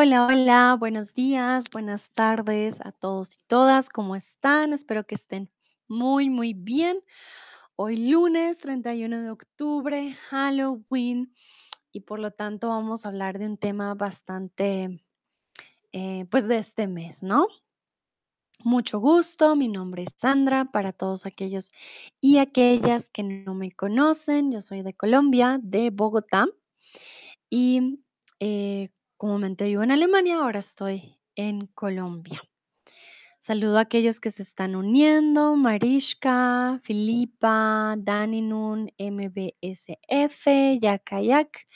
Hola, hola, buenos días, buenas tardes a todos y todas, ¿cómo están? Espero que estén muy, muy bien. Hoy lunes 31 de octubre, Halloween, y por lo tanto vamos a hablar de un tema bastante, eh, pues de este mes, ¿no? Mucho gusto, mi nombre es Sandra, para todos aquellos y aquellas que no me conocen, yo soy de Colombia, de Bogotá, y eh, comúnmente vivo en Alemania, ahora estoy en Colombia. Saludo a aquellos que se están uniendo, Marishka, Filipa, Daninun, MBSF, Yakayak,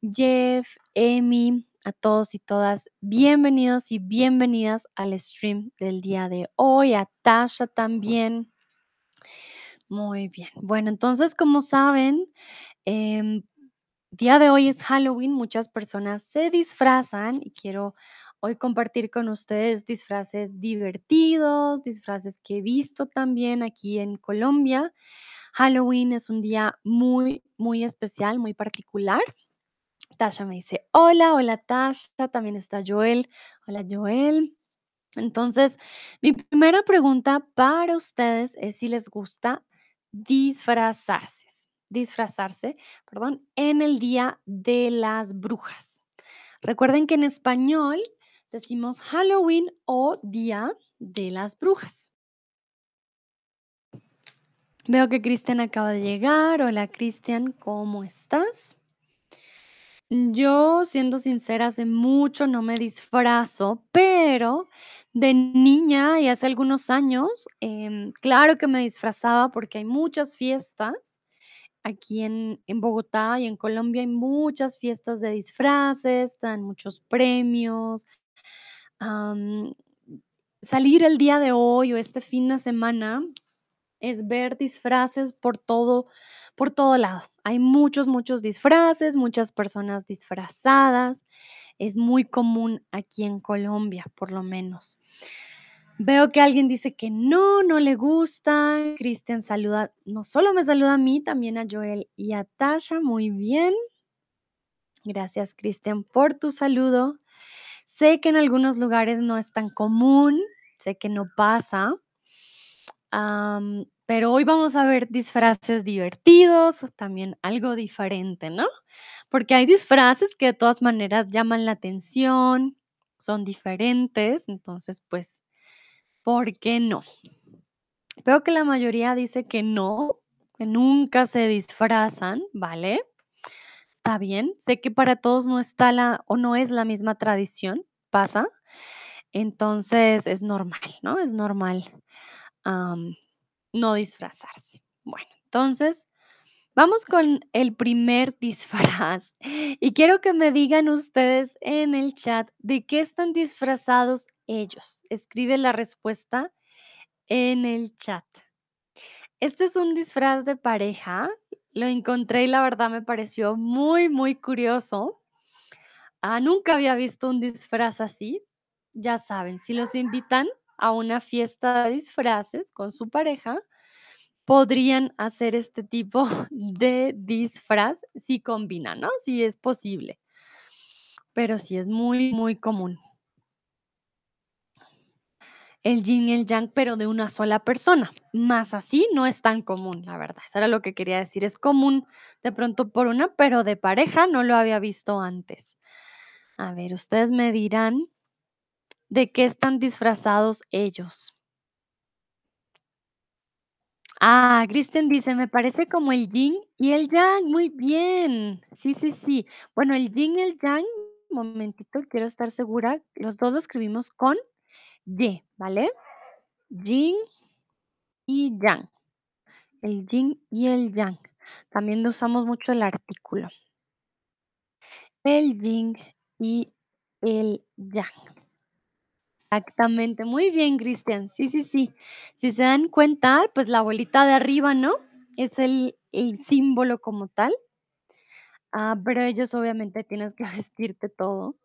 Jeff, Emi, a todos y todas, bienvenidos y bienvenidas al stream del día de hoy, a Tasha también. Muy bien. Bueno, entonces, como saben, em, día de hoy es Halloween, muchas personas se disfrazan y quiero hoy compartir con ustedes disfraces divertidos, disfraces que he visto también aquí en Colombia. Halloween es un día muy, muy especial, muy particular. Tasha me dice, hola, hola Tasha, también está Joel. Hola Joel. Entonces, mi primera pregunta para ustedes es si les gusta disfrazarse, disfrazarse, perdón, en el Día de las Brujas. Recuerden que en español decimos Halloween o Día de las Brujas. Veo que Cristian acaba de llegar. Hola Cristian, ¿cómo estás? Yo, siendo sincera, hace mucho no me disfrazo, pero de niña y hace algunos años, em, claro que me disfrazaba porque hay muchas fiestas aquí en, en Bogotá y en Colombia hay muchas fiestas de disfraces, dan muchos premios. salir el día de hoy o este fin de semana es ver disfraces por todo, por todo lado. Hay muchos, muchos disfraces, muchas personas disfrazadas. Es muy común aquí en Colombia, por lo menos. Veo que alguien dice que no, no le gusta. Cristian saluda, no solo me saluda a mí, también a Joel y a Tasha. Muy bien. Gracias, Cristian, por tu saludo. Sé que en algunos lugares no es tan común, sé que no pasa, pero hoy vamos a ver disfraces divertidos, también algo diferente, ¿no? Porque hay disfraces que de todas maneras llaman la atención, son diferentes, entonces, pues, ¿por qué no? Veo que la mayoría dice que no, que nunca se disfrazan, ¿vale? Está bien. Sé que para todos no está la o no es la misma tradición, pasa. Entonces es normal, ¿no? Es normal. no disfrazarse. Bueno, entonces vamos con el primer disfraz y quiero que me digan ustedes en el chat de qué están disfrazados ellos. Escribe la respuesta en el chat. Este es un disfraz de pareja. Lo encontré y la verdad me pareció muy, muy curioso. Ah, nunca había visto un disfraz así. Ya saben, si los invitan a una fiesta de disfraces con su pareja, podrían hacer este tipo de disfraz si combinan, ¿no? Si es posible, pero sí es muy, muy común. El yin y el yang, pero de una sola persona. Más así no es tan común, la verdad. Eso era lo que quería decir. Es común de pronto por una, pero de pareja no lo había visto antes. A ver, ustedes me dirán de qué están disfrazados ellos. Ah, Kristen dice, me parece como el yin y el yang. Muy bien. Sí, sí, sí. Bueno, el yin y el yang, momentito, quiero estar segura. Los dos lo escribimos con Y, ¿vale? Yin y yang. El yin y el yang. También usamos mucho el artículo. El yin y el yang. Exactamente, muy bien, Cristian. Sí, sí, sí. Si se dan cuenta, pues la bolita de arriba, ¿no? Es el, símbolo como tal. Ah, pero ellos obviamente tienes que vestirte todo.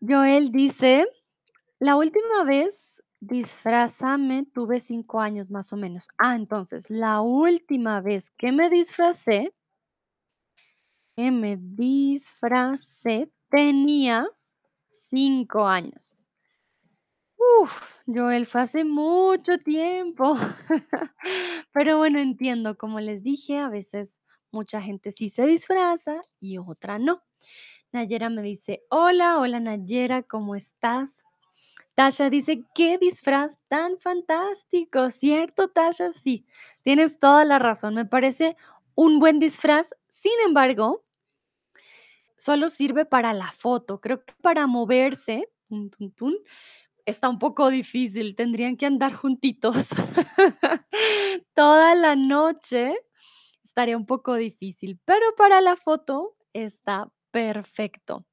Joel dice, la última vez disfrazame tuve cinco años más o menos. Ah, entonces, la última vez que me disfracé, que me disfracé, tenía 5 años. Uf, Joel, fue hace mucho tiempo. Pero bueno, entiendo, como les dije, a veces mucha gente sí se disfraza y otra no. Nayera me dice, hola, hola Nayera, ¿cómo estás? Tasha dice, qué disfraz tan fantástico, ¿cierto, Tasha? Sí, tienes toda la razón, me parece un buen disfraz. Sin embargo, solo sirve para la foto. Creo que para moverse, está un poco difícil. Tendrían que andar juntitos toda la noche. Estaría un poco difícil, pero para la foto está perfecto.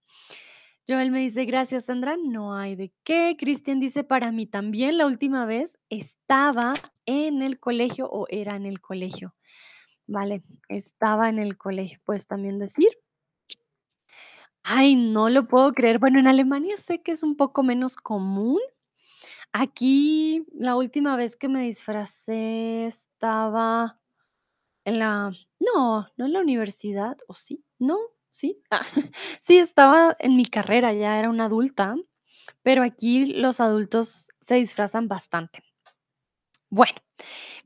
Joel me dice, gracias Sandra, no hay de qué. Cristian dice, para mí también la última vez estaba en el colegio o era en el colegio. Vale, estaba en el colegio, puedes también decir. Ay, no lo puedo creer. Bueno, en Alemania sé que es un poco menos común. Aquí, la última vez que me disfracé estaba en la no, no en la universidad, ¿o sí? No, sí. Ah, sí, estaba en mi carrera, ya era una adulta, pero aquí los adultos se disfrazan bastante. Bueno,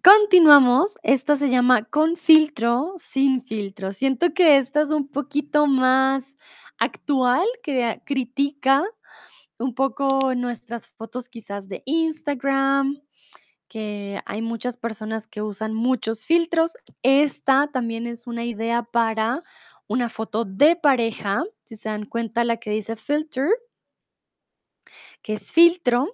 continuamos. Esta se llama con filtro, sin filtro. Siento que esta es un poquito más actual, que critica un poco nuestras fotos quizás de Instagram, que hay muchas personas que usan muchos filtros. Esta también es una idea para una foto de pareja. Si se dan cuenta, la que dice filter, que es filtro,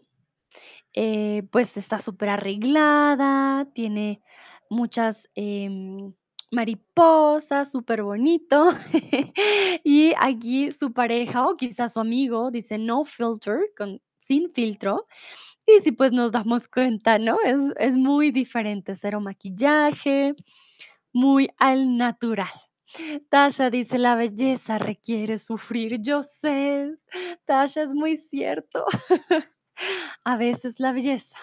eh, pues está súper arreglada, tiene muchas em, mariposas, súper bonito. y aquí su pareja o quizás su amigo dice no filter, sin filtro. Y sí, pues nos damos cuenta, ¿no? Es, es muy diferente, cero maquillaje, muy al natural. Tasha dice, la belleza requiere sufrir. Yo sé, Tasha, es muy cierto. A veces la belleza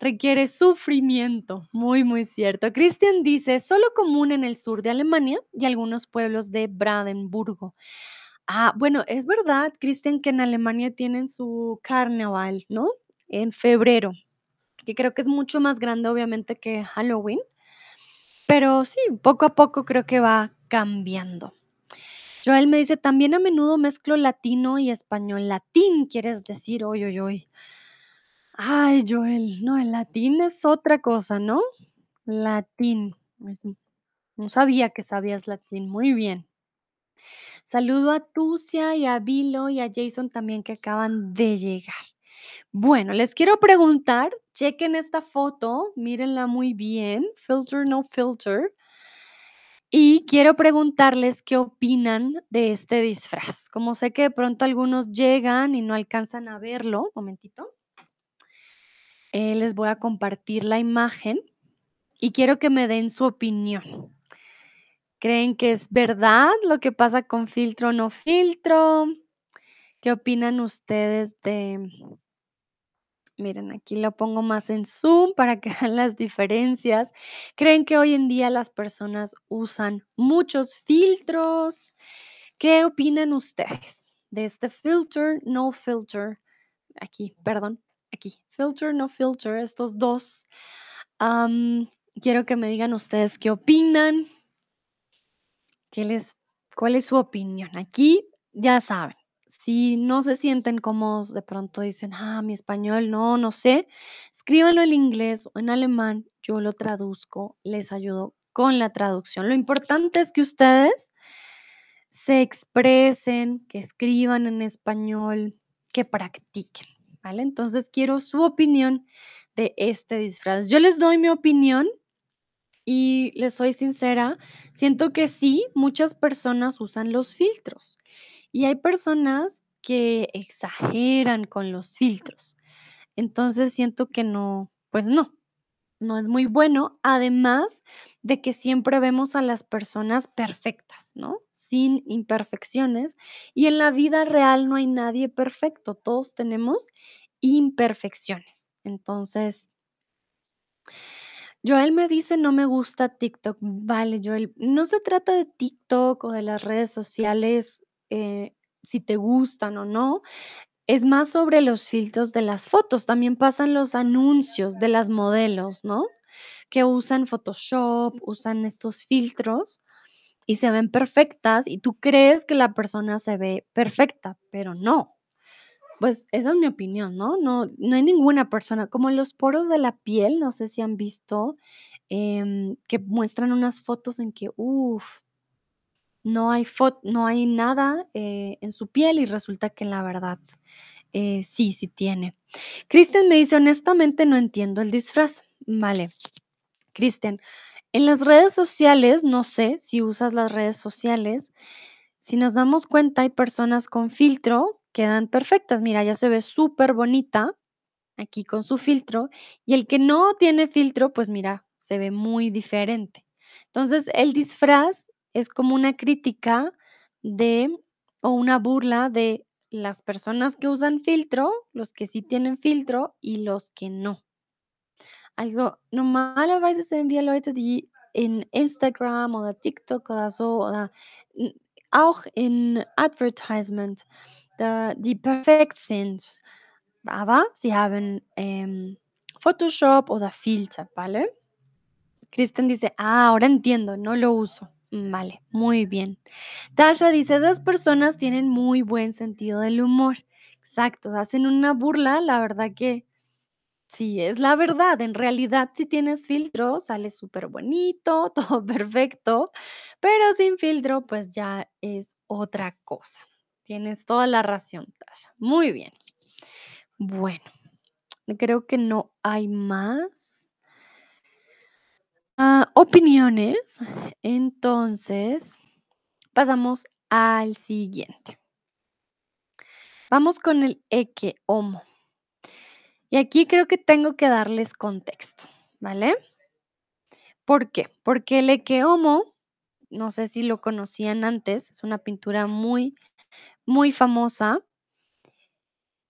requiere sufrimiento. Muy, muy cierto. Christian dice, solo común en el sur de Alemania y algunos pueblos de Brandenburgo. Ah, bueno, es verdad, Christian, que en Alemania tienen su carnaval, ¿no? En febrero, que creo que es mucho más grande, obviamente, que Halloween. Pero sí, poco a poco creo que va cambiando. Joel me dice, también a menudo mezclo latino y español. Latín, quieres decir, hoy, hoy, hoy. Ay, Joel, no, el latín es otra cosa, ¿no? Latín. No sabía que sabías latín. Muy bien. Saludo a Tucia y a Vilo y a Jason también que acaban de llegar. Bueno, les quiero preguntar, chequen esta foto, mírenla muy bien, filter no filter. Y quiero preguntarles qué opinan de este disfraz. Como sé que de pronto algunos llegan y no alcanzan a verlo, momentito. Eh, les voy a compartir la imagen y quiero que me den su opinión. ¿Creen que es verdad lo que pasa con filtro o no filtro? ¿Qué opinan ustedes de... Miren, aquí lo pongo más en zoom para que vean las diferencias. ¿Creen que hoy en día las personas usan muchos filtros? ¿Qué opinan ustedes de este filter, no filter? Aquí, perdón, aquí, filter, no filter, estos dos. Quiero que me digan ustedes qué opinan. ¿Qué les, ¿Cuál es su opinión? Aquí ya saben, si no se sienten cómodos, de pronto dicen, ah, mi español, no, no sé, escríbanlo en inglés o en alemán, yo lo traduzco, les ayudo con la traducción. Lo importante es que ustedes se expresen, que escriban en español, que practiquen, ¿vale? Entonces quiero su opinión de este disfraz. Yo les doy mi opinión y les soy sincera, siento que sí, muchas personas usan los filtros y hay personas que exageran con los filtros. Entonces siento que no, pues no, no es muy bueno, además de que siempre vemos a las personas perfectas, ¿no? Sin imperfecciones. Y en la vida real no hay nadie perfecto, todos tenemos imperfecciones. Entonces, Joel me dice, no me gusta TikTok. Vale, Joel, no se trata de TikTok o de las redes sociales. Eh, si te gustan o no, es más sobre los filtros de las fotos. También pasan los anuncios de las modelos, ¿no? Que usan Photoshop, usan estos filtros y se ven perfectas y tú crees que la persona se ve perfecta, pero no. Pues esa es mi opinión, ¿no? No, no hay ninguna persona, como los poros de la piel, no sé si han visto, em, que muestran unas fotos en que, uf, no hay no hay nada eh, en su piel y resulta que en la verdad eh, sí, sí tiene. Cristian me dice, honestamente no entiendo el disfraz. Vale, Cristian, en las redes sociales, no sé si usas las redes sociales, si nos damos cuenta, hay personas con filtro, quedan perfectas. Mira, ya se ve súper bonita aquí con su filtro y el que no tiene filtro, pues mira, se ve muy diferente. Entonces, el disfraz es como una crítica de o una burla de las personas que usan filtro, los que sí tienen filtro y los que no. Also, normalerweise sehen wir Leute, die in Instagram oder TikTok oder so oder auch in Advertisement, da die perfekt sind, aber sie haben, ähm, Photoshop oder Filter, ¿vale? Kristen dice: "Ah, ahora entiendo, no lo uso". Mm, vale, muy bien. Tasha dice: "Esas personas tienen muy buen sentido del humor". Exacto, hacen una burla, la verdad que Sí, es la verdad. En realidad, si tienes filtro, sale súper bonito, todo perfecto, pero sin filtro, pues ya es otra cosa. Tienes toda la razón, Tasha. Muy bien. Bueno, creo que no hay más ah, opiniones. Entonces, pasamos al siguiente. Vamos con el Eke Homo. Y aquí creo que tengo que darles contexto, ¿vale? ¿Por qué? Porque el Eke Homo No sé si lo conocían antes, es una pintura muy, muy famosa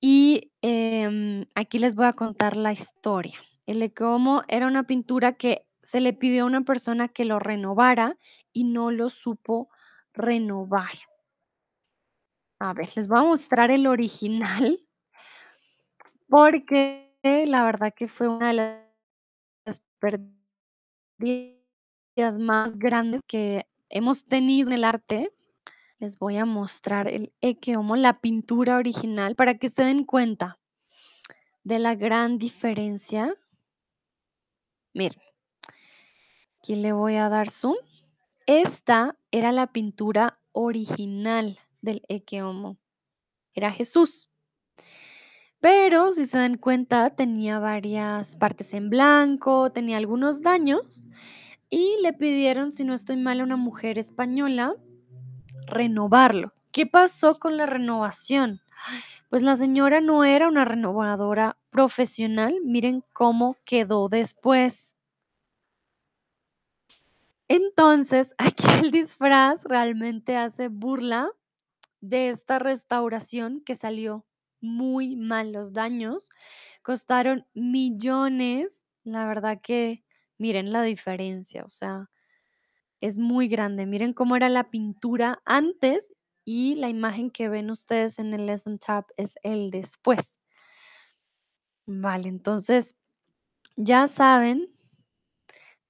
y em, aquí les voy a contar la historia. El Ecomo era una pintura que se le pidió a una persona que lo renovara y no lo supo renovar. A ver, les voy a mostrar el original porque la verdad que fue una de las pérdidas más grandes que hemos tenido en el arte Les voy a mostrar el Ecce Homo, la pintura original, para que se den cuenta de la gran diferencia. Miren, aquí le voy a dar zoom. Esta era la pintura original del Ecce Homo. Era Jesús. Pero si se dan cuenta, tenía varias partes en blanco, tenía algunos daños y le pidieron, si no estoy mal, a una mujer española renovarlo. ¿Qué pasó con la renovación? Pues la señora no era una renovadora profesional, miren cómo quedó después. Entonces, aquí el disfraz realmente hace burla de esta restauración que salió muy mal. Los daños costaron millones. La verdad que miren la diferencia, o sea, es muy grande. Miren cómo era la pintura antes y la imagen que ven ustedes en el lesson tab es el después. Vale, entonces ya saben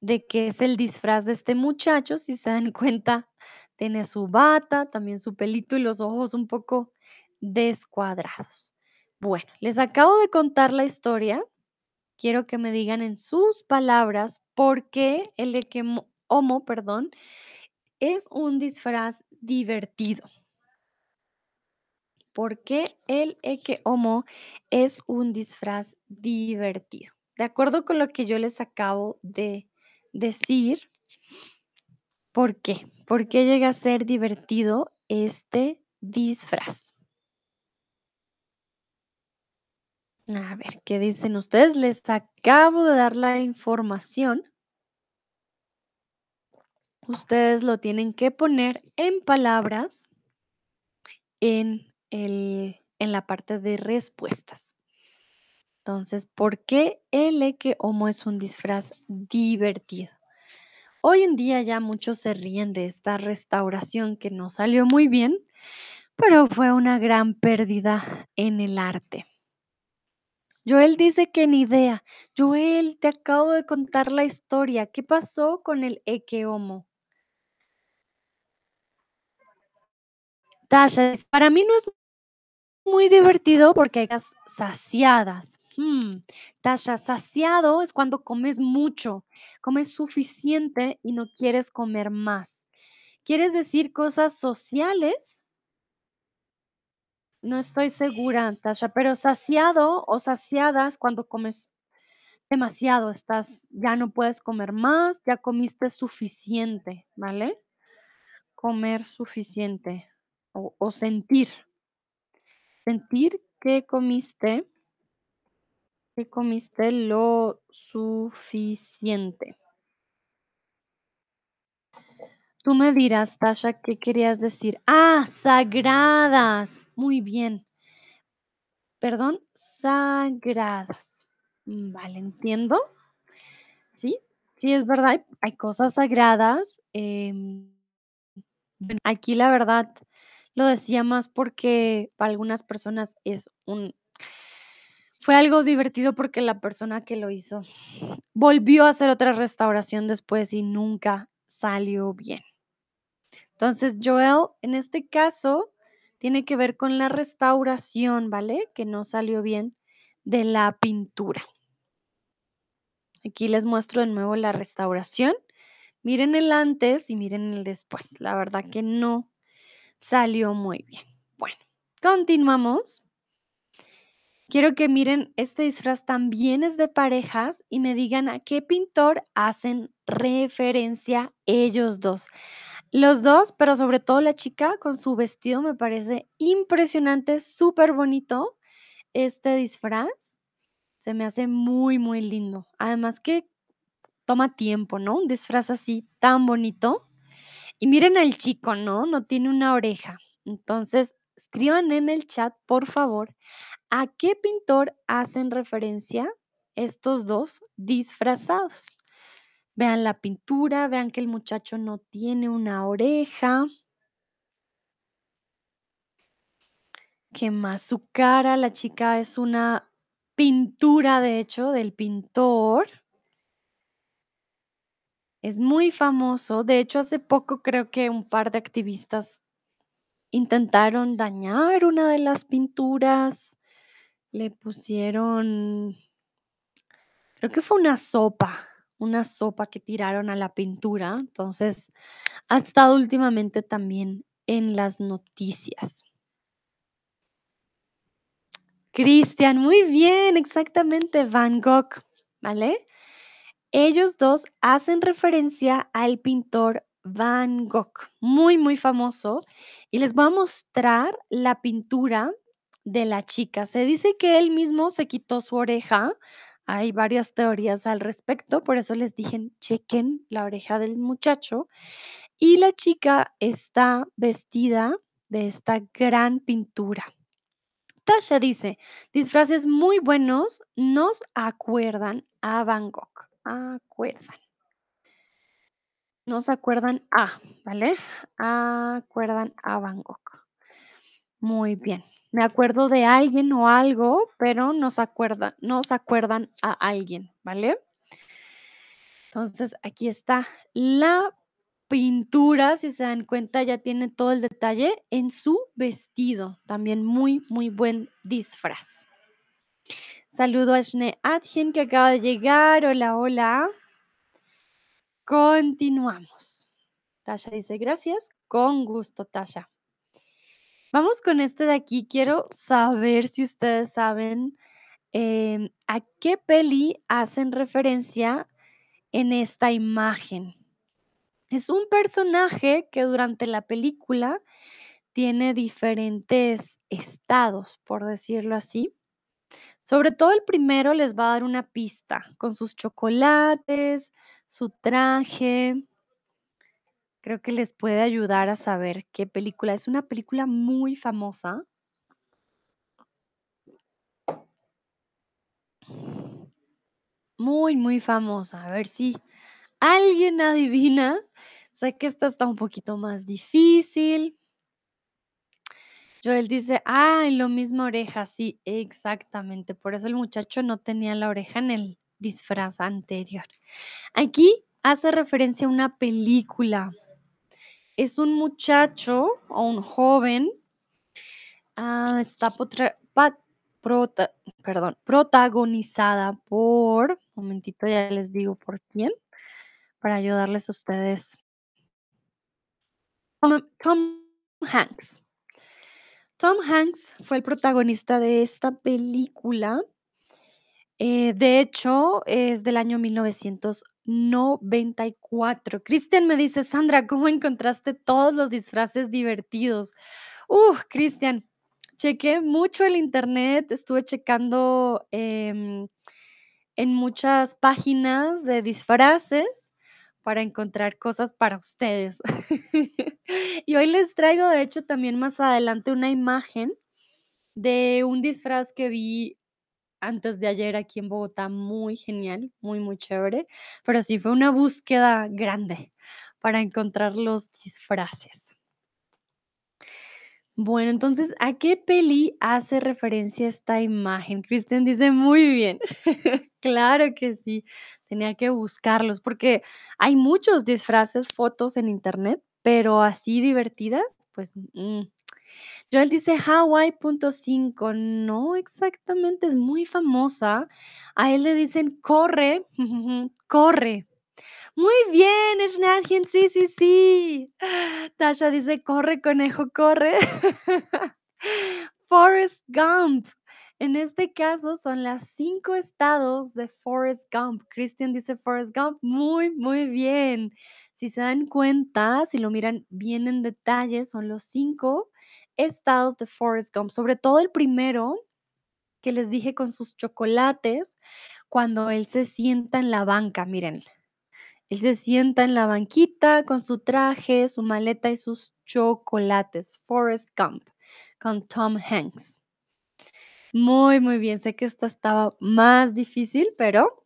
de qué es el disfraz de este muchacho. Si se dan cuenta, tiene su bata, también su pelito y los ojos un poco descuadrados. Bueno, les acabo de contar la historia. Quiero que me digan en sus palabras por qué el Homo, perdón, es un disfraz divertido. ¿Por qué el Homo es un disfraz divertido? De acuerdo con lo que yo les acabo de decir, ¿por qué? ¿Por qué llega a ser divertido este disfraz? A ver, ¿qué dicen ustedes? Les acabo de dar la información. Ustedes lo tienen que poner en palabras en, el, en la parte de respuestas. Entonces, ¿por qué el Eke Homo es un disfraz divertido? Hoy en día ya muchos se ríen de esta restauración que no salió muy bien, pero fue una gran pérdida en el arte. Joel dice que ni idea. Joel, te acabo de contar la historia. ¿Qué pasó con el Eke Homo? Tasha, para mí no es muy divertido porque hay saciadas. Mm, Tasha, saciado es cuando comes mucho, comes suficiente y no quieres comer más. ¿Quieres decir cosas sociales? No estoy segura, Tasha, pero saciado o saciadas cuando comes demasiado, estás, ya no puedes comer más, ya comiste suficiente, ¿vale? Comer suficiente o, o sentir, sentir que comiste, que comiste lo suficiente. Tú me dirás, Tasha, ¿qué querías decir? Ah, sagradas. Muy bien. Perdón, sagradas. Mm, Vale, entiendo. Sí, sí, es verdad, hay, cosas sagradas. em, aquí la verdad lo decía más porque para algunas personas es un, fue algo divertido porque la persona que lo hizo volvió a hacer otra restauración después y nunca salió bien. Entonces, Joel, en este caso, tiene que ver con la restauración, ¿vale? Que no salió bien de la pintura. Aquí les muestro de nuevo la restauración. Miren el antes y miren el después. La verdad que no salió muy bien. Bueno, continuamos. Quiero que miren, este disfraz también es de parejas y me digan a qué pintor hacen referencia ellos dos. Los dos, pero sobre todo la chica con su vestido me parece impresionante, súper bonito este disfraz. Se me hace muy, muy lindo. Además que toma tiempo, ¿no? Un disfraz así tan bonito. Y miren al chico, ¿no? No tiene una oreja. Entonces, escriban en el chat, por favor, a qué pintor hacen referencia estos dos disfrazados. Vean la pintura, vean que el muchacho no tiene una oreja. ¿Qué más? Su cara, la chica es una pintura, de hecho, del pintor. Es muy famoso. De hecho, hace poco creo que un par de activistas intentaron dañar una de las pinturas. Le pusieron, creo que fue una sopa, una sopa que tiraron a la pintura. Entonces, ha estado últimamente también en las noticias. Cristian, muy bien, exactamente, Van Gogh, ¿vale? Ellos dos hacen referencia al pintor Van Gogh, muy, muy famoso, y les voy a mostrar la pintura de la chica. Se dice que él mismo se quitó su oreja. Hay varias teorías al respecto, por eso les dije, chequen la oreja del muchacho. Y la chica está vestida de esta gran pintura. Tasha dice, disfraces muy buenos nos acuerdan a Van Gogh. Acuerdan. Nos acuerdan a, ¿vale? Acuerdan a Van Gogh. Muy bien. Me acuerdo de alguien o algo, pero nos acuerdan, acuerdan a alguien, ¿vale? Entonces, aquí está la pintura, si se dan cuenta, ya tiene todo el detalle en su vestido. También muy, muy buen disfraz. Saludo a Shne Adjen que acaba de llegar. Hola, hola. Continuamos. Tasha dice gracias. Con gusto, Tasha. Vamos con este de aquí. Quiero saber si ustedes saben em, a qué peli hacen referencia en esta imagen. Es un personaje que durante la película tiene diferentes estados, por decirlo así. Sobre todo el primero les va a dar una pista con sus chocolates, su traje. Creo que les puede ayudar a saber qué película. Es una película muy famosa. Muy, muy famosa. A ver si alguien adivina. Sé que esta está un poquito más difícil. Joel dice: "Ah, en lo mismo oreja", sí, exactamente, por eso el muchacho no tenía la oreja en el disfraz anterior. Aquí hace referencia a una película. Es un muchacho o un joven, ah, está protagonizada por momentito, ya les digo por quién, para ayudarles a ustedes. Tom Hanks. Tom Hanks fue el protagonista de esta película. Eh, de hecho, es del año 1994. Cristian me dice: "Sandra, ¿cómo encontraste todos los disfraces divertidos?". Uf, Cristian, chequé mucho el Internet, estuve checando, em, en muchas páginas de disfraces para encontrar cosas para ustedes. Y hoy les traigo, de hecho, también más adelante una imagen de un disfraz que vi antes de ayer aquí en Bogotá, muy genial, muy, muy chévere, pero sí fue una búsqueda grande para encontrar los disfraces. Bueno, entonces, ¿a qué peli hace referencia esta imagen? Cristian dice: "Muy bien". Claro que sí, tenía que buscarlos, porque hay muchos disfraces, fotos en Internet, pero así divertidas, pues, mm. Joel dice: "Hawái punto cinco". No exactamente, es muy famosa. A él le dicen: "Corre, corre". Muy bien, Schnarchen, sí, sí, sí. Tasha dice: "Corre, conejo, corre". Forrest Gump. En este caso, son las 5 estados de Forrest Gump. Cristian dice: "Forrest Gump". Muy, muy bien. Si se dan cuenta, si lo miran bien en detalle, son los 5 estados de Forrest Gump, sobre todo el primero, que les dije con sus chocolates, cuando él se sienta en la banca, miren. Él se sienta en la banquita con su traje, su maleta y sus chocolates. Forrest Gump, con Tom Hanks. Muy, muy bien. Sé que esta estaba más difícil, pero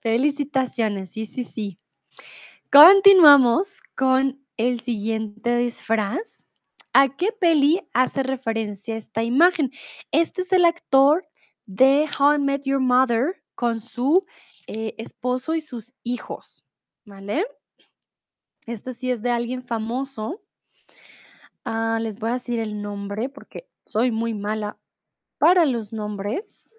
felicitaciones. Sí, sí, sí. Continuamos con el siguiente disfraz. ¿A qué peli hace referencia esta imagen? Este es el actor de How I Met Your Mother con su, eh, esposo y sus hijos, ¿vale? Este sí es de alguien famoso. Ah, les voy a decir el nombre porque soy muy mala para los nombres.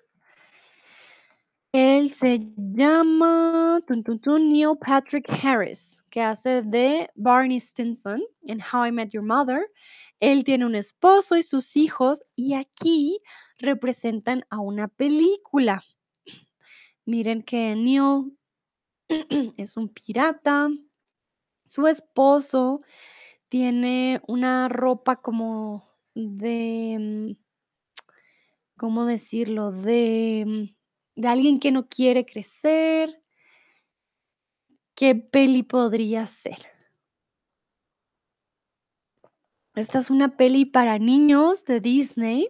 Él se llama, Neil Patrick Harris, que hace de Barney Stinson en How I Met Your Mother. Él tiene un esposo y sus hijos, y aquí representan a una película. Miren que Neil es un pirata. Su esposo tiene una ropa como de, mm, ¿cómo decirlo? De, mm, de alguien que no quiere crecer. ¿Qué peli podría ser? Esta es una peli para niños de Disney.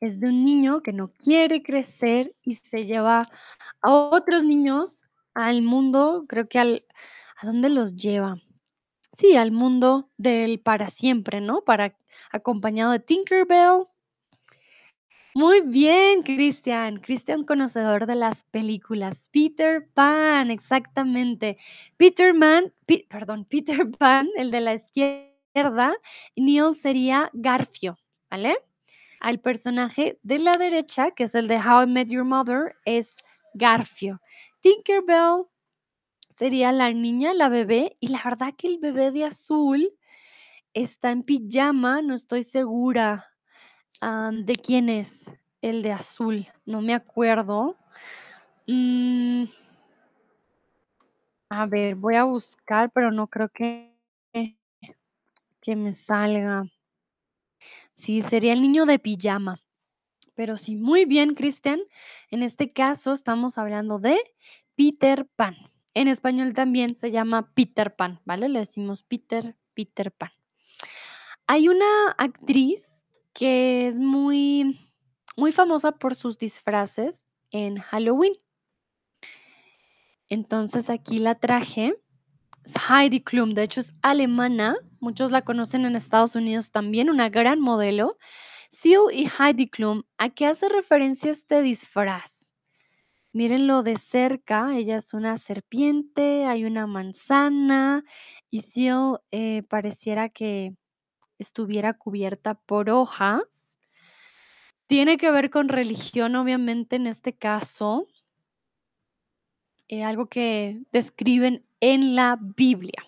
Es de un niño que no quiere crecer y se lleva a otros niños al mundo, creo que al ¿a dónde los lleva? Sí, al mundo del para siempre, ¿no? Para acompañado de Tinker Bell. Muy bien, Cristian. Cristian, conocedor de las películas. Peter Pan, exactamente. Peter Man, Pi perdón, Peter Pan, el de la izquierda, Neil sería Garfio, ¿vale? Al personaje de la derecha, que es el de How I Met Your Mother, es Garfio. Tinker Bell sería la niña, la bebé, y la verdad que el bebé de azul está en pijama, no estoy segura, am, de quién es el de azul, no me acuerdo. Mm. A ver, voy a buscar, pero no creo que que me salga. Sí, sería el niño de pijama. Pero sí, muy bien, Cristian. En este caso, estamos hablando de Peter Pan. En español también se llama Peter Pan, ¿vale? Le decimos Peter, Peter Pan. Hay una actriz que es muy muy famosa por sus disfraces en Halloween. Entonces, aquí la traje. Es Heidi Klum, de hecho, es alemana. muchos la conocen en Estados Unidos también, una gran modelo. Seal y Heidi Klum, ¿a qué hace referencia este disfraz? Mírenlo de cerca, ella es una serpiente, hay una manzana y Seal eh, pareciera que estuviera cubierta por hojas. Tiene que ver con religión, obviamente, en este caso, eh, algo que describen en la Biblia.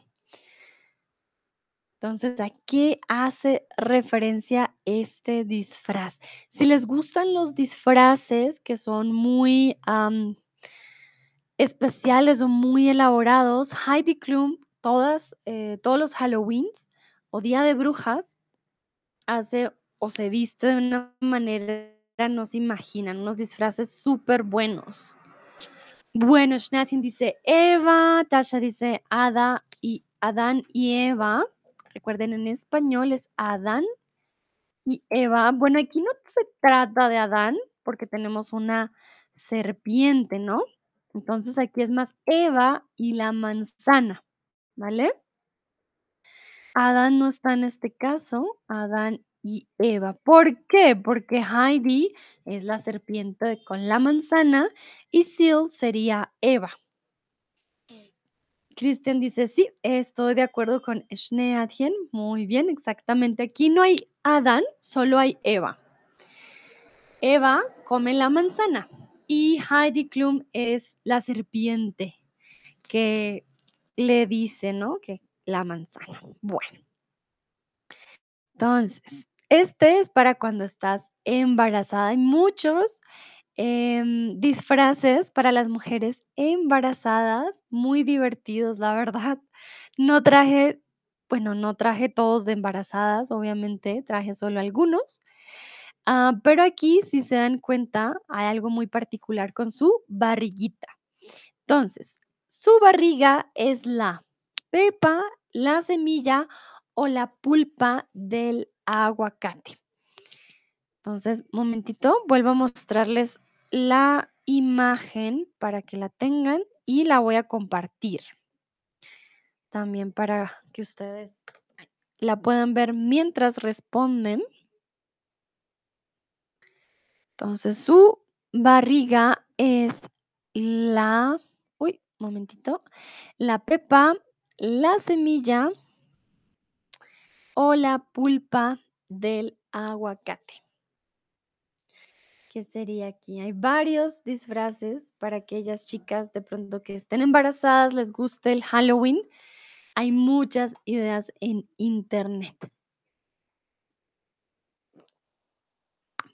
Entonces, ¿a qué hace referencia este disfraz? Si les gustan los disfraces que son muy especiales o muy elaborados, Heidi Klum, todas, eh, todos los Halloweens o Día de Brujas, hace o se viste de una manera, no se imaginan, unos disfraces súper buenos. Bueno, Schnatin dice Eva, Tasha dice Ada y Adán y Eva. Recuerden, en español es Adán y Eva. Bueno, aquí no se trata de Adán porque tenemos una serpiente, ¿no? Entonces aquí es más Eva y la manzana, ¿vale? Adán no está en este caso, Adán y Eva. ¿Por qué? Porque Heidi es la serpiente con la manzana y Seal sería Eva. Cristian dice, sí, estoy de acuerdo con Schneadchen. Muy bien, exactamente. Aquí no hay Adán, solo hay Eva. Eva come la manzana y Heidi Klum es la serpiente que le dice, ¿no? Que la manzana. Bueno. Entonces, este es para cuando estás embarazada. Hay muchos em, disfraces para las mujeres embarazadas, muy divertidos, la verdad. No traje, bueno, no traje todos de embarazadas, obviamente, traje solo algunos. Ah, pero aquí, si se dan cuenta, hay algo muy particular con su barriguita. Entonces, su barriga es la pepa, la semilla o la pulpa del aguacate. Entonces, momentito, vuelvo a mostrarles la imagen para que la tengan y la voy a compartir. También para que ustedes la puedan ver mientras responden. Entonces, su barriga es la, uy, momentito, la pepa, la semilla o la pulpa del aguacate. ¿Qué sería aquí? Hay varios disfraces para aquellas chicas de pronto que estén embarazadas, les guste el Halloween. Hay muchas ideas en internet.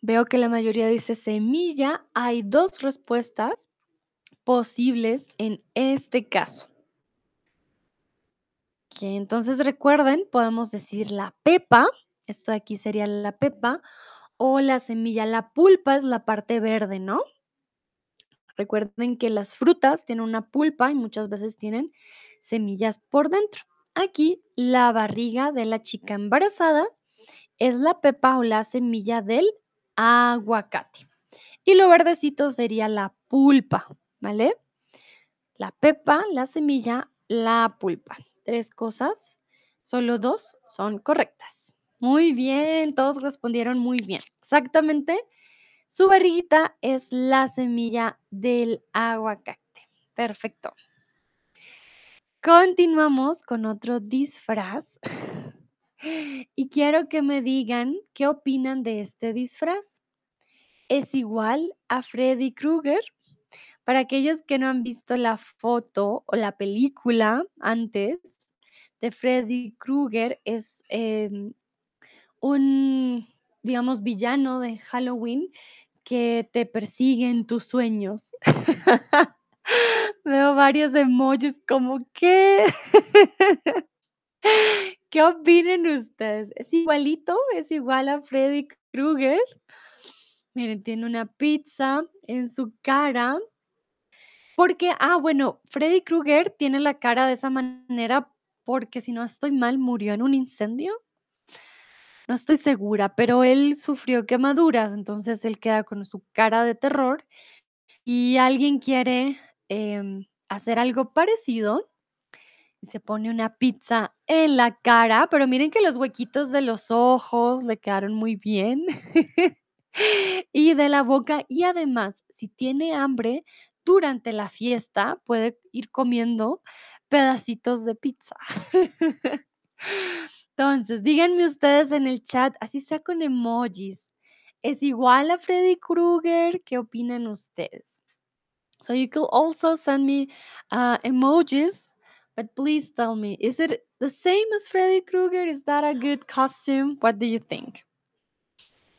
Veo que la mayoría dice semilla. Hay dos respuestas posibles en este caso. Entonces recuerden, podemos decir la pepa, esto de aquí sería la pepa, o la semilla. La pulpa es la parte verde, ¿no? Recuerden que las frutas tienen una pulpa y muchas veces tienen semillas por dentro. Aquí la barriga de la chica embarazada es la pepa o la semilla del aguacate. Y lo verdecito sería la pulpa, ¿vale? La pepa, la semilla, la pulpa. Tres cosas, solo dos son correctas. Muy bien, todos respondieron muy bien. Exactamente, su barriguita es la semilla del aguacate. Perfecto. Continuamos con otro disfraz. Y quiero que me digan qué opinan de este disfraz. ¿Es igual a Freddy Krueger? Para aquellos que no han visto la foto o la película antes de Freddy Krueger, es em, un, digamos, villano de Halloween que te persigue en tus sueños. Veo varios emojis como, ¿qué? ¿Qué opinan ustedes? ¿Es igualito? ¿Es igual a Freddy Krueger? Miren, tiene una pizza en su cara. Porque, ah, bueno, Freddy Krueger tiene la cara de esa manera porque si no estoy mal, murió en un incendio. No estoy segura, pero él sufrió quemaduras, entonces él queda con su cara de terror y alguien quiere em, hacer algo parecido y se pone una pizza en la cara, pero miren que los huequitos de los ojos le quedaron muy bien. Y de la boca, y además, si tiene hambre, durante la fiesta puede ir comiendo pedacitos de pizza. Entonces, díganme ustedes en el chat, así sea con emojis, ¿es igual a Freddy Krueger? ¿Qué opinan ustedes? So you could also send me uh, emojis, but please tell me, is it the same as Freddy Krueger? Is that a good costume? What do you think?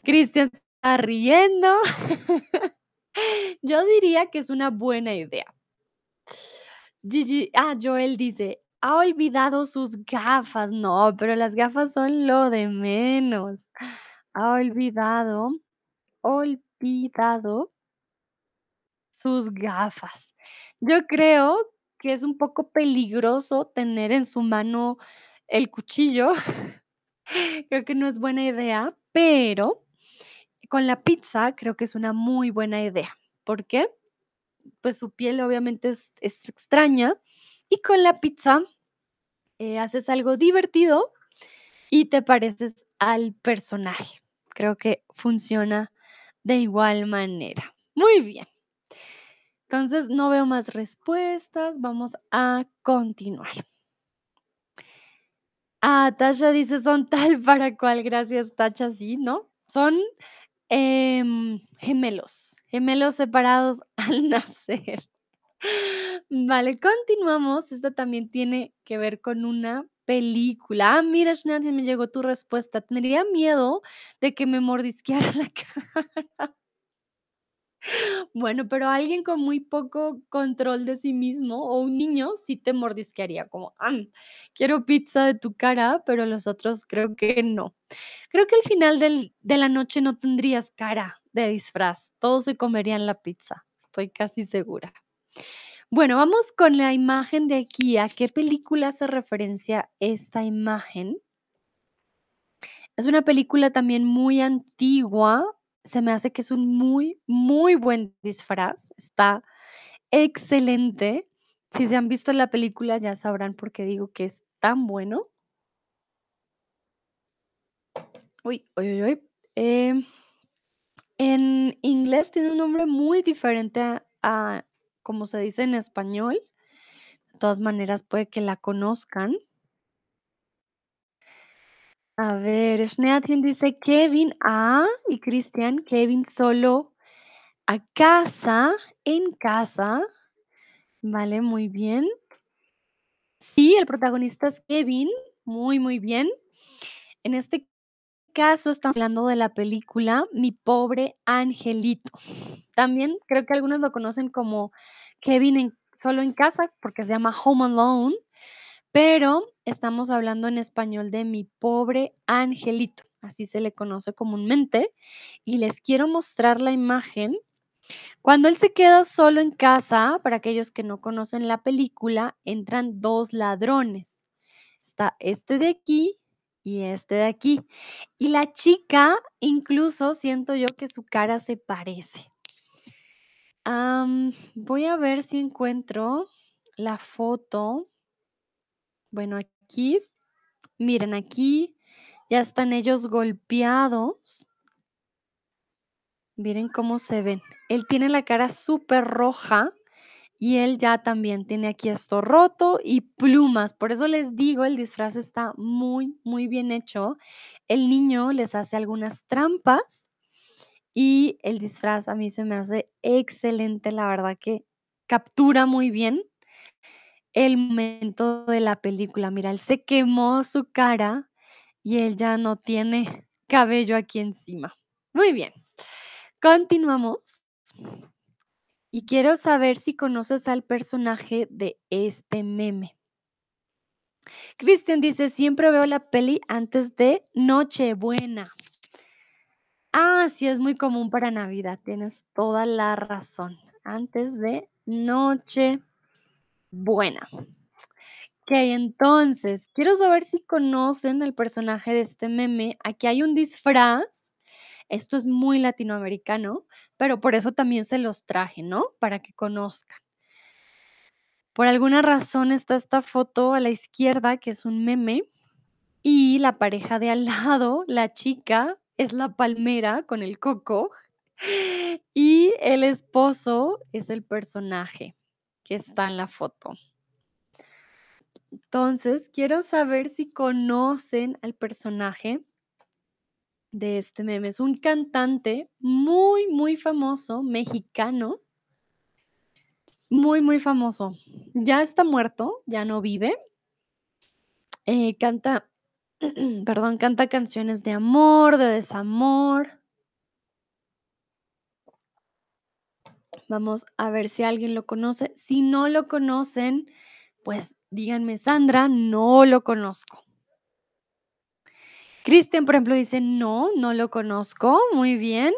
Cristian está riendo. Yo diría que es una buena idea. Gigi, ah, Joel dice, ha olvidado sus gafas. No, pero las gafas son lo de menos. Ha olvidado, olvidado sus gafas. Yo creo que es un poco peligroso tener en su mano el cuchillo. Creo que no es buena idea, pero con la pizza creo que es una muy buena idea. ¿Por qué? Pues su piel obviamente es, extraña y con la pizza eh, haces algo divertido y te pareces al personaje. Creo que funciona de igual manera. Muy bien. Entonces, no veo más respuestas. Vamos a continuar. Ah, Tasha dice, son tal para cual. Gracias, Tasha. Sí, ¿no? Son em, gemelos, gemelos separados al nacer. Vale, continuamos. Esta también tiene que ver con una película. Ah, mira, Shnati, me llegó tu respuesta. Tendría miedo de que me mordisqueara la cara. Bueno, pero alguien con muy poco control de sí mismo o un niño sí te mordisquearía, como, "Am, quiero pizza de tu cara", pero los otros creo que no. Creo que al final del de la noche no tendrías cara de disfraz, todos se comerían la pizza, estoy casi segura. Bueno, vamos con la imagen de aquí, ¿a qué película hace referencia esta imagen? Es una película también muy antigua, se me hace que es un muy, muy buen disfraz, está excelente. Si se han visto la película, ya sabrán por qué digo que es tan bueno. Uy, uy, uy. Em, en inglés tiene un nombre muy diferente a, a como se dice en español. De todas maneras, puede que la conozcan. A ver, Schneatin dice Kevin a y Cristian, Kevin solo a casa, en casa. Vale, muy bien. Sí, el protagonista es Kevin, muy, muy bien. En este caso estamos hablando de la película Mi pobre angelito. También creo que algunos lo conocen como Kevin solo en casa porque se llama Home Alone, pero estamos hablando en español de Mi pobre angelito, así se le conoce comúnmente. Y les quiero mostrar la imagen. Cuando él se queda solo en casa, para aquellos que no conocen la película, entran dos ladrones. Está este de aquí y este de aquí. Y la chica, incluso siento yo que su cara se parece. Voy a ver si encuentro la foto. Bueno, aquí, miren, aquí ya están ellos golpeados. Miren cómo se ven. Él tiene la cara súper roja y él ya también tiene aquí esto roto y plumas. Por eso les digo, el disfraz está muy, muy bien hecho. El niño les hace algunas trampas y el disfraz a mí se me hace excelente. La verdad que captura muy bien el momento de la película. Mira, él se quemó su cara y él ya no tiene cabello aquí encima. Muy bien. Continuamos. Y quiero saber si conoces al personaje de este meme. Cristian dice, siempre veo la peli antes de Nochebuena. Ah, sí, es muy común para Navidad, tienes toda la razón. Antes de Nochebuena. Ok, entonces, quiero saber si conocen el personaje de este meme. Aquí hay un disfraz esto es muy latinoamericano, pero por eso también se los traje, ¿no? Para que conozcan. Por alguna razón está esta foto a la izquierda, que es un meme, y la pareja de al lado, la chica, es la palmera con el coco, y el esposo es el personaje que está en la foto. Entonces, quiero saber si conocen al personaje de este meme. Es un cantante muy, muy famoso, mexicano. Muy, muy famoso. Ya está muerto, ya no vive. Eh, canta, perdón, canta canciones de amor, de desamor. Vamos a ver si alguien lo conoce. Si no lo conocen, pues díganme, Sandra, no lo conozco. Cristian, por ejemplo, dice, no, no lo conozco. Muy bien.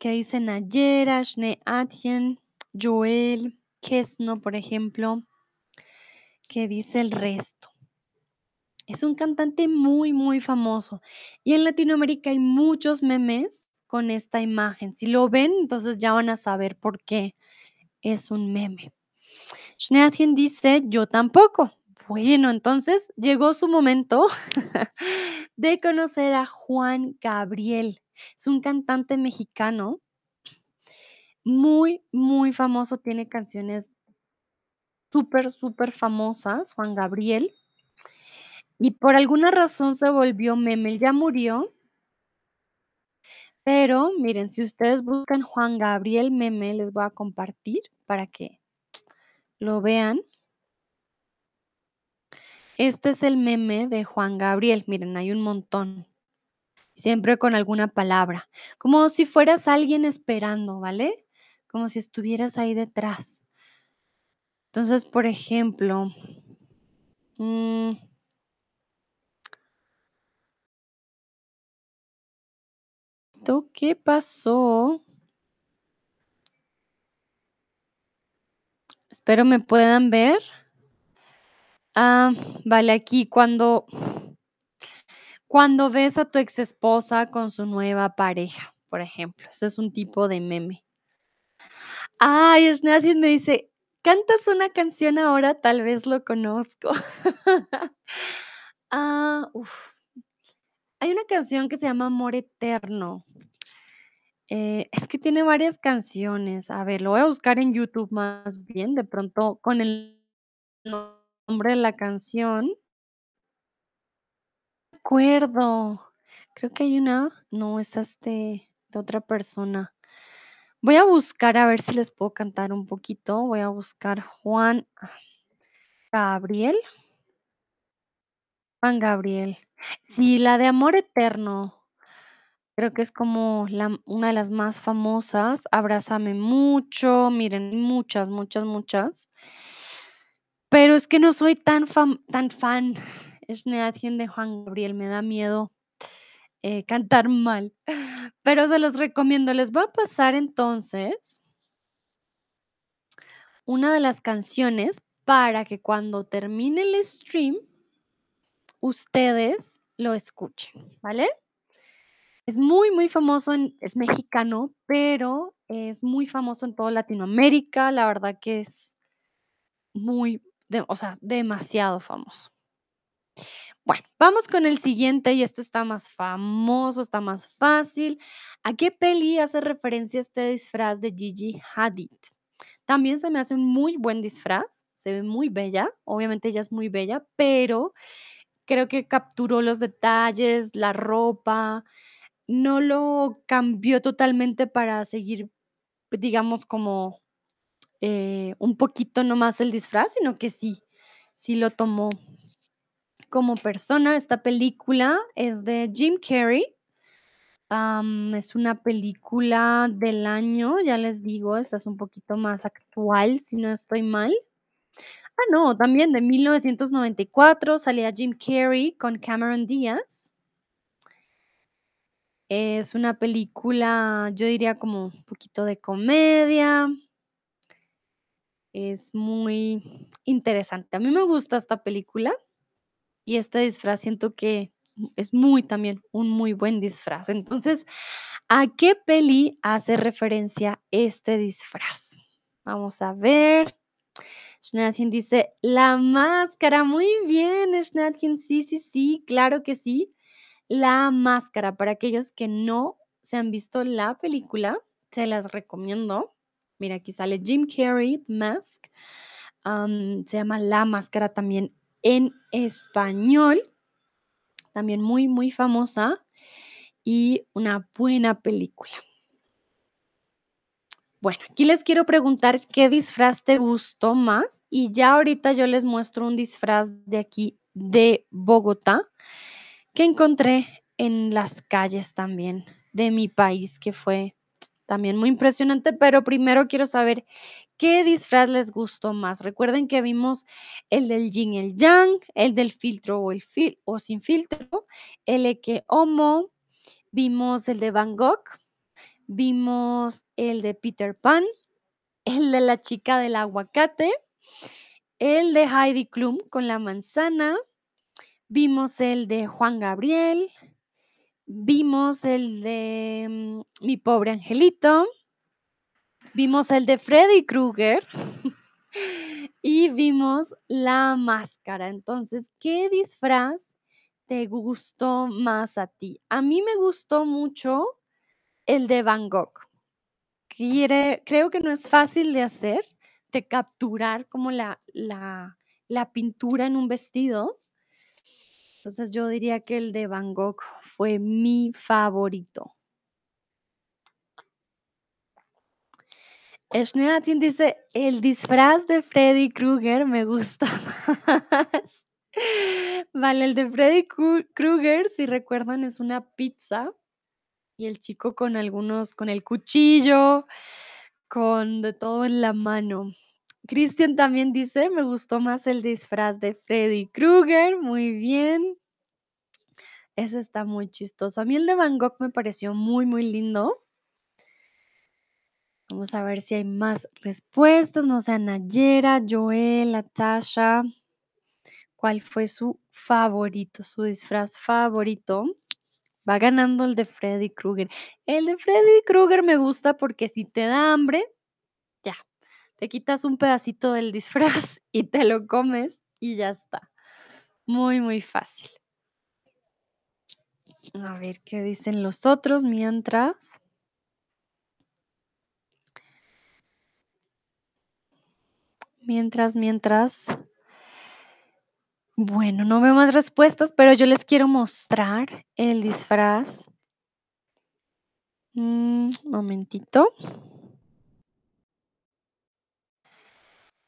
¿Qué dice Nayera, Shne Atien, Joel, Kesno, por ejemplo? ¿Qué dice el resto? Es un cantante muy, muy famoso. Y en Latinoamérica hay muchos memes con esta imagen. Si lo ven, entonces ya van a saber por qué es un meme. Schneatien dice, yo tampoco. Bueno, entonces llegó su momento de conocer a Juan Gabriel. Es un cantante mexicano muy, muy famoso. Tiene canciones súper, súper famosas, Juan Gabriel. Y por alguna razón se volvió meme. Él ya murió. Pero miren, si ustedes buscan Juan Gabriel meme, les voy a compartir para que lo vean. Este es el meme de Juan Gabriel. Miren, hay un montón. Siempre con alguna palabra. Como si fueras alguien esperando, ¿vale? Como si estuvieras ahí detrás. Entonces, por ejemplo, mm, ¿esto ¿qué pasó? Espero me puedan ver. Ah, vale, aquí cuando cuando ves a tu exesposa con su nueva pareja, por ejemplo. Ese es un tipo de meme. Ay, Schneatin me dice: "¿Cantas una canción ahora?". Tal vez lo conozco. Ah, uf. Hay una canción que se llama Amor Eterno. Eh, es que tiene varias canciones. A ver, lo voy a buscar en YouTube más bien, de pronto con el nombre de la canción. Acuerdo. Creo que hay una no, es de de otra persona. Voy a buscar a ver si les puedo cantar un poquito. Voy a buscar Juan Gabriel. Juan Gabriel. Sí, la de Amor Eterno. Creo que es como la una de las más famosas. Abrázame mucho. Miren, muchas, muchas, muchas. Pero es que no soy tan fan tan fan, Schneatien, de Juan Gabriel. Me da miedo, eh, cantar mal, pero se los recomiendo. Les voy a pasar entonces una de las canciones para que cuando termine el stream ustedes lo escuchen, ¿vale? Es muy, muy famoso en es mexicano, pero es muy famoso en toda Latinoamérica. La verdad que es muy o sea, demasiado famoso. Bueno, vamos con el siguiente, y este está más famoso, está más fácil. ¿A qué peli hace referencia este disfraz de Gigi Hadid? También se me hace un muy buen disfraz, se ve muy bella, obviamente ella es muy bella, pero creo que capturó los detalles, la ropa, no lo cambió totalmente para seguir, digamos, como, eh, un poquito nomás el disfraz, sino que sí, sí lo tomó como persona. Esta película es de Jim Carrey. Es una película del año, ya les digo, esta es un poquito más actual, si no estoy mal. Ah, no, también de 1994, salía Jim Carrey con Cameron Díaz. Es una película, yo diría como un poquito de comedia. Es muy interesante. A mí me gusta esta película, y este disfraz siento que es muy también un muy buen disfraz. Entonces, ¿a qué peli hace referencia este disfraz? Vamos a ver. Schnatchen dice: "La Máscara". Muy bien, Schnatchen. Sí, sí, sí, claro que sí. La Máscara, para aquellos que no se han visto la película, se las recomiendo. Mira, aquí sale Jim Carrey, Mask. Se llama La Máscara también en español. También muy, muy famosa y una buena película. Bueno, aquí les quiero preguntar qué disfraz te gustó más y ya ahorita yo les muestro un disfraz de aquí de Bogotá que encontré en las calles también de mi país, que fue también muy impresionante, pero primero quiero saber qué disfraz les gustó más. Recuerden que vimos el del yin, el yang, el del filtro o el fil o sin filtro, el Eke Homo, vimos el de Van Gogh, vimos el de Peter Pan, el de la chica del aguacate, el de Heidi Klum con la manzana, vimos el de Juan Gabriel, vimos el de mm, Mi pobre angelito, vimos el de Freddy Krueger y vimos La Máscara. Entonces, ¿qué disfraz te gustó más a ti? A mí me gustó mucho el de Van Gogh. Quiere creo que no es fácil de hacer, de capturar como la la la pintura en un vestido. Entonces, yo diría que el de Van Gogh fue mi favorito. Schnatchen dice: "El disfraz de Freddy Krueger me gusta más". Vale, el de Freddy Kru Krueger, si recuerdan, es una pizza, y el chico con algunos con el cuchillo, con de todo en la mano. Cristian también dice: "Me gustó más el disfraz de Freddy Krueger". Muy bien. Ese está muy chistoso. A mí el de Van Gogh me pareció muy, muy lindo. Vamos a ver si hay más respuestas, no sé, Nayera, Joel, Natasha. ¿Cuál fue su favorito, su disfraz favorito? Va ganando el de Freddy Krueger. El de Freddy Krueger me gusta porque si te da hambre, ya, te quitas un pedacito del disfraz y te lo comes y ya está. Muy, muy fácil. A ver qué dicen los otros mientras. Mientras, mientras. Bueno, no veo más respuestas, pero yo les quiero mostrar el disfraz. Mm, momentito.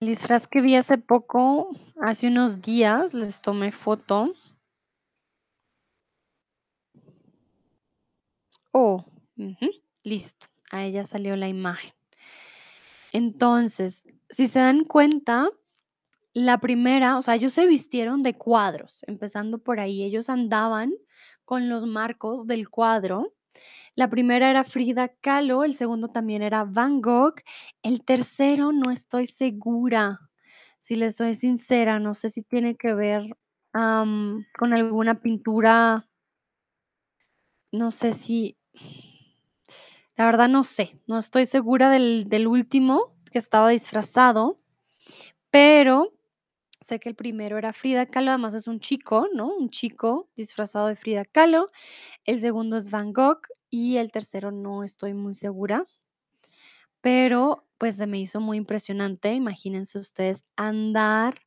El disfraz que vi hace poco, hace unos días, les tomé foto. Oh, listo, ahí ya salió la imagen. Entonces, si se dan cuenta, la primera, o sea, ellos se vistieron de cuadros, empezando por ahí. Ellos andaban con los marcos del cuadro. La primera era Frida Kahlo, el segundo también era Van Gogh, el tercero no estoy segura, si les soy sincera, no sé si tiene que ver, con alguna pintura no sé si la verdad no sé, no estoy segura del del último que estaba disfrazado, pero sé que el primero era Frida Kahlo, además es un chico, ¿no? Un chico disfrazado de Frida Kahlo. El segundo es Van Gogh y el tercero no estoy muy segura. Pero, pues, se me hizo muy impresionante, imagínense ustedes andar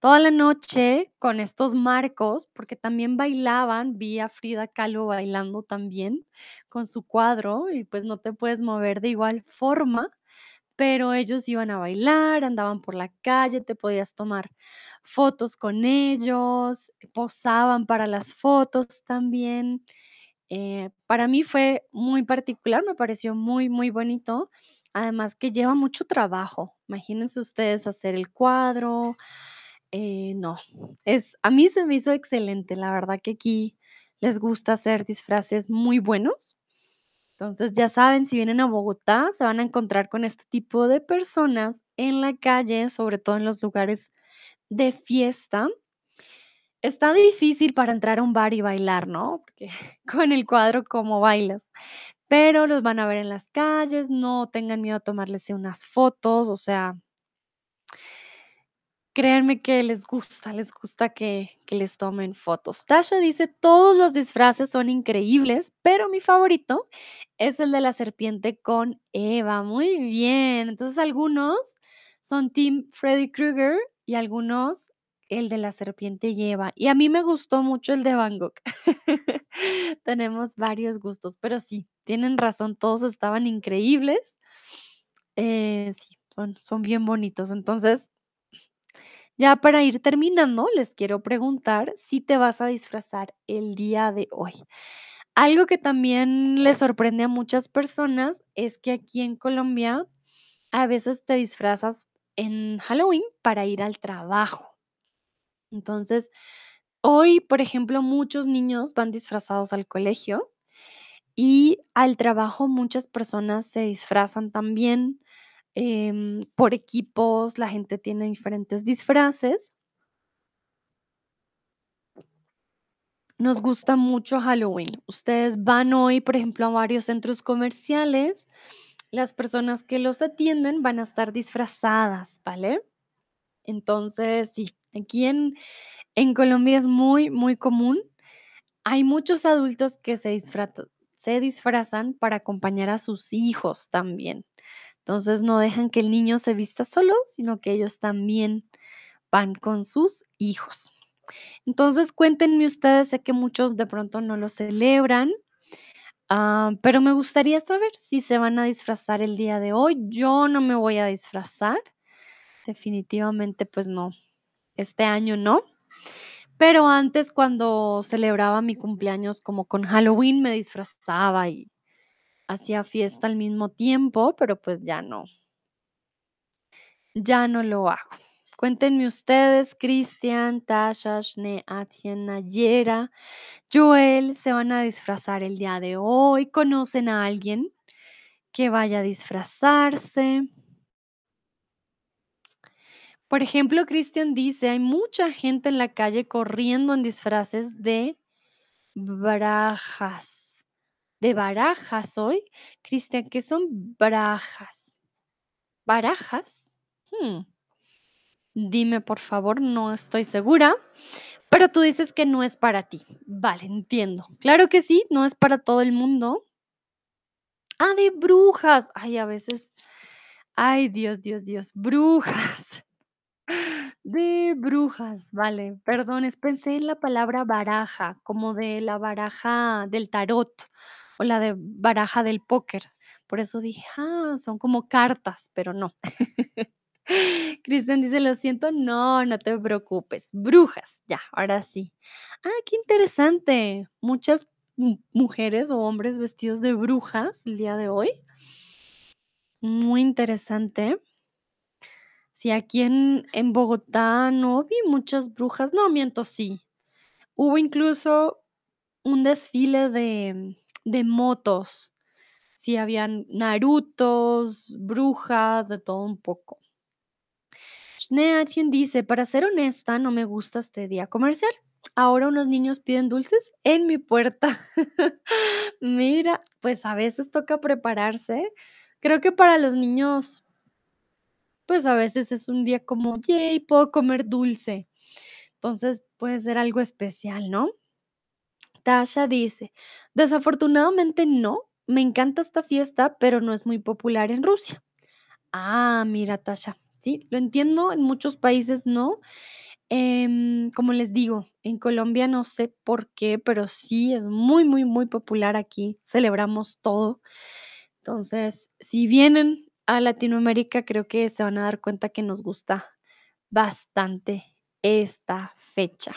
toda la noche con estos marcos, porque también bailaban, vi a Frida Kahlo bailando también con su cuadro y, pues, no te puedes mover de igual forma, pero ellos iban a bailar, andaban por la calle, te podías tomar fotos con ellos, posaban para las fotos también. Eh, para mí fue muy particular, me pareció muy, muy bonito, además que lleva mucho trabajo. Imagínense ustedes hacer el cuadro, eh, no, es a mí se me hizo excelente, la verdad que aquí les gusta hacer disfraces muy buenos. Entonces, ya saben, si vienen a Bogotá, se van a encontrar con este tipo de personas en la calle, sobre todo en los lugares de fiesta. Está difícil para entrar a un bar y bailar, ¿no? Porque con el cuadro, ¿cómo bailas? Pero los van a ver en las calles, no tengan miedo a tomarles unas fotos, o sea Créanme que les gusta, les gusta que les tomen fotos. Tasha dice: "Todos los disfraces son increíbles, pero mi favorito es el de la serpiente con Eva". Muy bien. Entonces, algunos son team Freddy Krueger y algunos el de la serpiente y Eva. Y a mí me gustó mucho el de Gogh. Tenemos varios gustos, pero sí, tienen razón, todos estaban increíbles. Eh, sí, son son bien bonitos. Entonces ya para ir terminando, les quiero preguntar si te vas a disfrazar el día de hoy. Algo que también le sorprende a muchas personas es que aquí en Colombia a veces te disfrazas en Halloween para ir al trabajo. Entonces, hoy, por ejemplo, muchos niños van disfrazados al colegio y al trabajo muchas personas se disfrazan también em, por equipos, la gente tiene diferentes disfraces. Nos gusta mucho Halloween. Ustedes van hoy, por ejemplo, a varios centros comerciales. Las personas que los atienden van a estar disfrazadas, ¿vale? Entonces, sí, aquí en, Colombia es muy, muy común. Hay muchos adultos que se disfrazan para acompañar a sus hijos también. Entonces, no dejan que el niño se vista solo, sino que ellos también van con sus hijos. Entonces, cuéntenme ustedes, sé que muchos de pronto no lo celebran, ah, pero me gustaría saber si se van a disfrazar el día de hoy. Yo no me voy a disfrazar, definitivamente, pues no, este año no. Pero antes, cuando celebraba mi cumpleaños como con Halloween, me disfrazaba y hacía fiesta al mismo tiempo, pero pues ya no, ya no lo hago. Cuéntenme ustedes, Cristian, Tasha, Shne, Atien, Nayera. Joel, se van a disfrazar el día de hoy. ¿Conocen a alguien que vaya a disfrazarse? Por ejemplo, Cristian dice, hay mucha gente en la calle corriendo en disfraces de barajas. ¿De barajas hoy? Cristian, ¿qué son barajas? ¿Barajas? Hmm, Dime, por favor, no estoy segura. Pero tú dices que no es para ti. Vale, entiendo. Claro que sí, no es para todo el mundo. Ah, de brujas. Ay, a veces ay, Dios, Dios, Dios, brujas. De brujas, vale, perdones, pensé en la palabra baraja, como de la baraja del tarot o la de baraja del póker. Por eso dije: "Ah, son como cartas", pero no. Cristian dice: "Lo siento". No, no te preocupes. Brujas, ya, ahora sí. Ah, qué interesante. Muchas mu mujeres o hombres vestidos de brujas el día de hoy. Muy interesante. Sí, aquí en en Bogotá no vi muchas brujas. No, miento, sí. Hubo incluso un desfile de de motos. Sí, habían narutos, brujas, de todo un poco. Schneatien dice: "Para ser honesta, no me gusta este día comercial. Ahora unos niños piden dulces en mi puerta". Mira, pues a veces toca prepararse. Creo que para los niños Pues, a veces es un día como: "Yay, puedo comer dulce". Entonces, puede ser algo especial, ¿no? Tasha dice: "Desafortunadamente no, me encanta esta fiesta, pero no es muy popular en Rusia". Ah, mira, Tasha, sí, lo entiendo, en muchos países no. Em, como les digo, en Colombia no sé por qué, pero sí es muy, muy, muy popular aquí, celebramos todo. Entonces, si vienen a Latinoamérica, creo que se van a dar cuenta que nos gusta bastante esta fecha.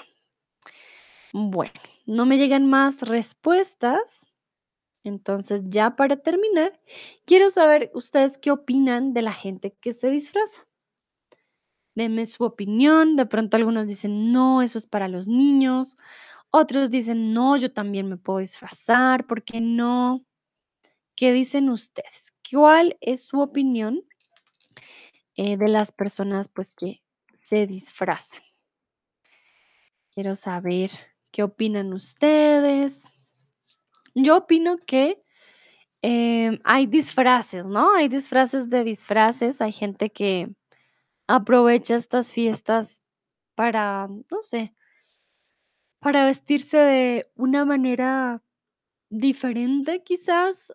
Bueno, no me llegan más respuestas. Entonces, ya para terminar, quiero saber ustedes qué opinan de la gente que se disfraza. Denme su opinión. De pronto algunos dicen, no, eso es para los niños. Otros dicen, no, yo también me puedo disfrazar, ¿por qué no? ¿Qué dicen ustedes? ¿Cuál es su opinión eh, de las personas pues que se disfrazan? Quiero saber qué opinan ustedes. Yo opino que em, hay disfraces, ¿no? Hay disfraces de disfraces. Hay gente que aprovecha estas fiestas para, no sé para vestirse de una manera diferente, quizás,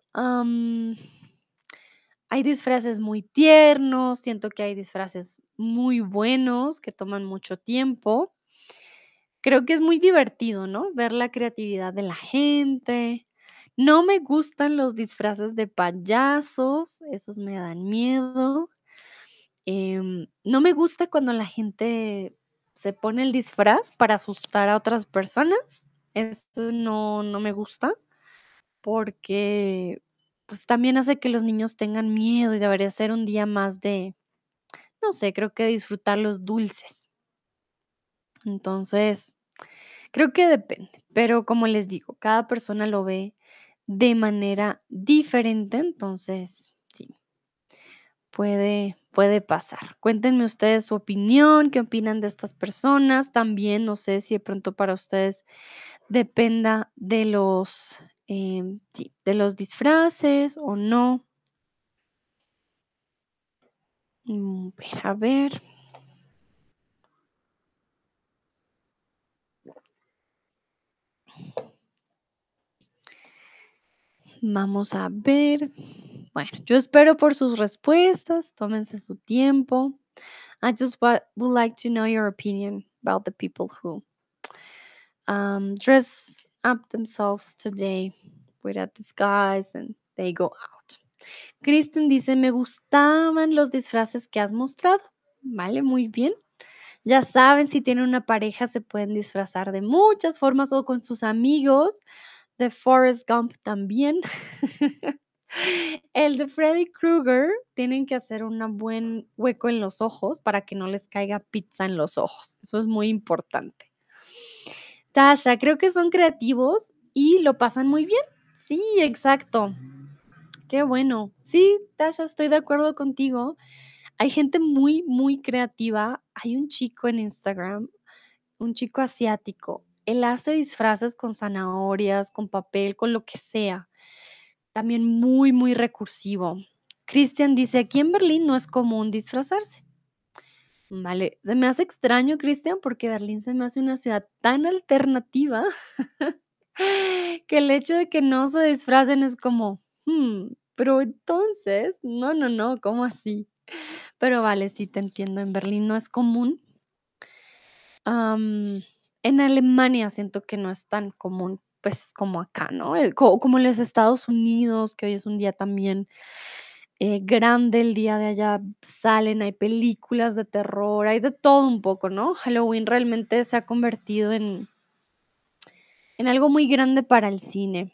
hay disfraces muy tiernos, siento que hay disfraces muy buenos que toman mucho tiempo. Creo que es muy divertido, ¿no?, ver la creatividad de la gente. No me gustan los disfraces de payasos, esos me dan miedo. Em, no me gusta cuando la gente se pone el disfraz para asustar a otras personas, esto no no me gusta, porque, pues, también hace que los niños tengan miedo y debería ser un día más de, no sé, creo que disfrutar los dulces. Entonces, creo que depende, pero como les digo, cada persona lo ve de manera diferente, entonces, sí. Puede puede pasar. Cuéntenme ustedes su opinión, qué opinan de estas personas. También, no sé si de pronto para ustedes dependa de los, em, de los disfraces o no. Mm, a ver. Vamos a ver. Bueno, yo espero por sus respuestas, tómense su tiempo. I just wa would like to know your opinion about the people who um, dress up themselves today with a disguise and they go out. Kristen dice: "Me gustaban los disfraces que has mostrado". Vale, muy bien. Ya saben, si tienen una pareja, se pueden disfrazar de muchas formas o con sus amigos, de Forrest Gump también. El de Freddy Krueger, tienen que hacer una buen hueco en los ojos para que no les caiga pizza en los ojos, eso es muy importante. Tasha, creo que son creativos y lo pasan muy bien. Sí, exacto. Qué bueno. Sí, Tasha, estoy de acuerdo contigo. Hay gente muy, muy creativa. Hay un chico en Instagram, un chico asiático. Él hace disfraces con zanahorias, con papel, con lo que sea. También muy, muy recursivo. Cristian dice: "Aquí en Berlín no es común disfrazarse". Vale, se me hace extraño, Cristian, porque Berlín se me hace una ciudad tan alternativa, que el hecho de que no se disfracen es como, mm, pero entonces, no, no, no, ¿cómo así? Pero vale, sí, te entiendo, en Berlín no es común. En Alemania siento que no es tan común, pues, como acá, ¿no? Eh, co como en los Estados Unidos, que hoy es un día también, eh, grande, el día de allá, salen, hay películas de terror, hay de todo un poco, ¿no? Halloween realmente se ha convertido en en algo muy grande para el cine.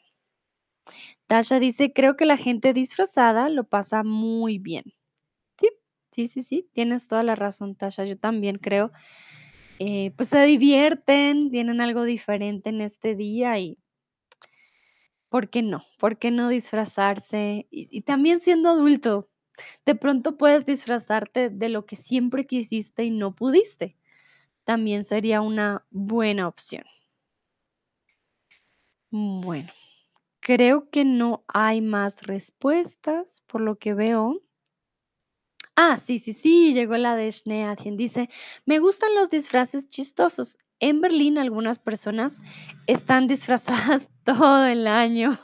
Tasha dice: "Creo que la gente disfrazada lo pasa muy bien". Sí, sí, sí, sí, tienes toda la razón, Tasha, yo también creo, eh, pues, se divierten, tienen algo diferente en este día y ¿por qué no? ¿Por qué no disfrazarse? Y también siendo adulto, de pronto puedes disfrazarte de lo que siempre quisiste y no pudiste, también sería una buena opción. Bueno, creo que no hay más respuestas, por lo que veo. Ah, sí, sí, sí, llegó la de Schneeantin, dice: "Me gustan los disfraces chistosos. En Berlín, algunas personas están disfrazadas todo el año".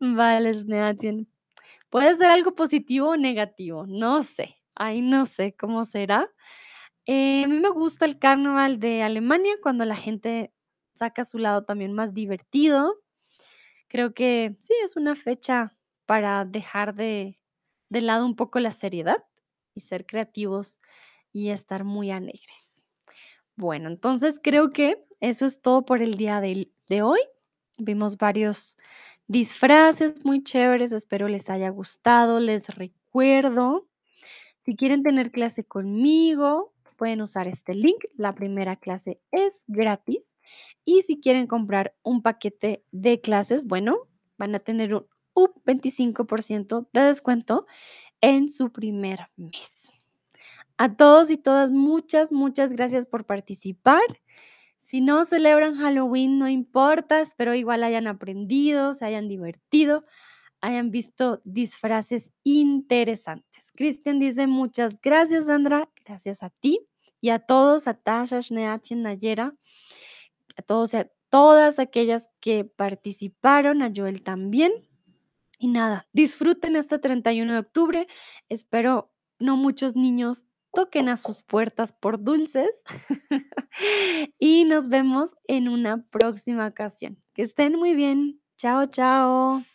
Vale, Schneeantin. Puede ser algo positivo o negativo, no sé, ahí no sé cómo será. Eh, a mí me gusta el carnaval de Alemania, cuando la gente saca su lado también más divertido. Creo que sí, es una fecha para dejar de de lado un poco la seriedad y ser creativos y estar muy alegres. Bueno, entonces creo que eso es todo por el día del de hoy. Vimos varios disfraces muy chéveres, espero les haya gustado. Les recuerdo, si quieren tener clase conmigo, pueden usar este link, la primera clase es gratis, y si quieren comprar un paquete de clases, bueno, van a tener un un 25% de descuento en su primer mes. A todos y todas, muchas, muchas gracias por participar. Si no celebran Halloween, no importa, espero igual hayan aprendido, se hayan divertido. hayan visto disfraces interesantes. Cristian dice: "Muchas gracias, Sandra". Gracias a ti y a todos, a Tasha, Shneati, Nayera, a todos y a todas aquellas que participaron, a Joel también. Y nada, disfruten este 31 de octubre. Espero no muchos niños toquen a sus puertas por dulces. Y nos vemos en una próxima ocasión. Que estén muy bien. Chao, chao.